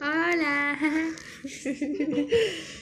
Hola.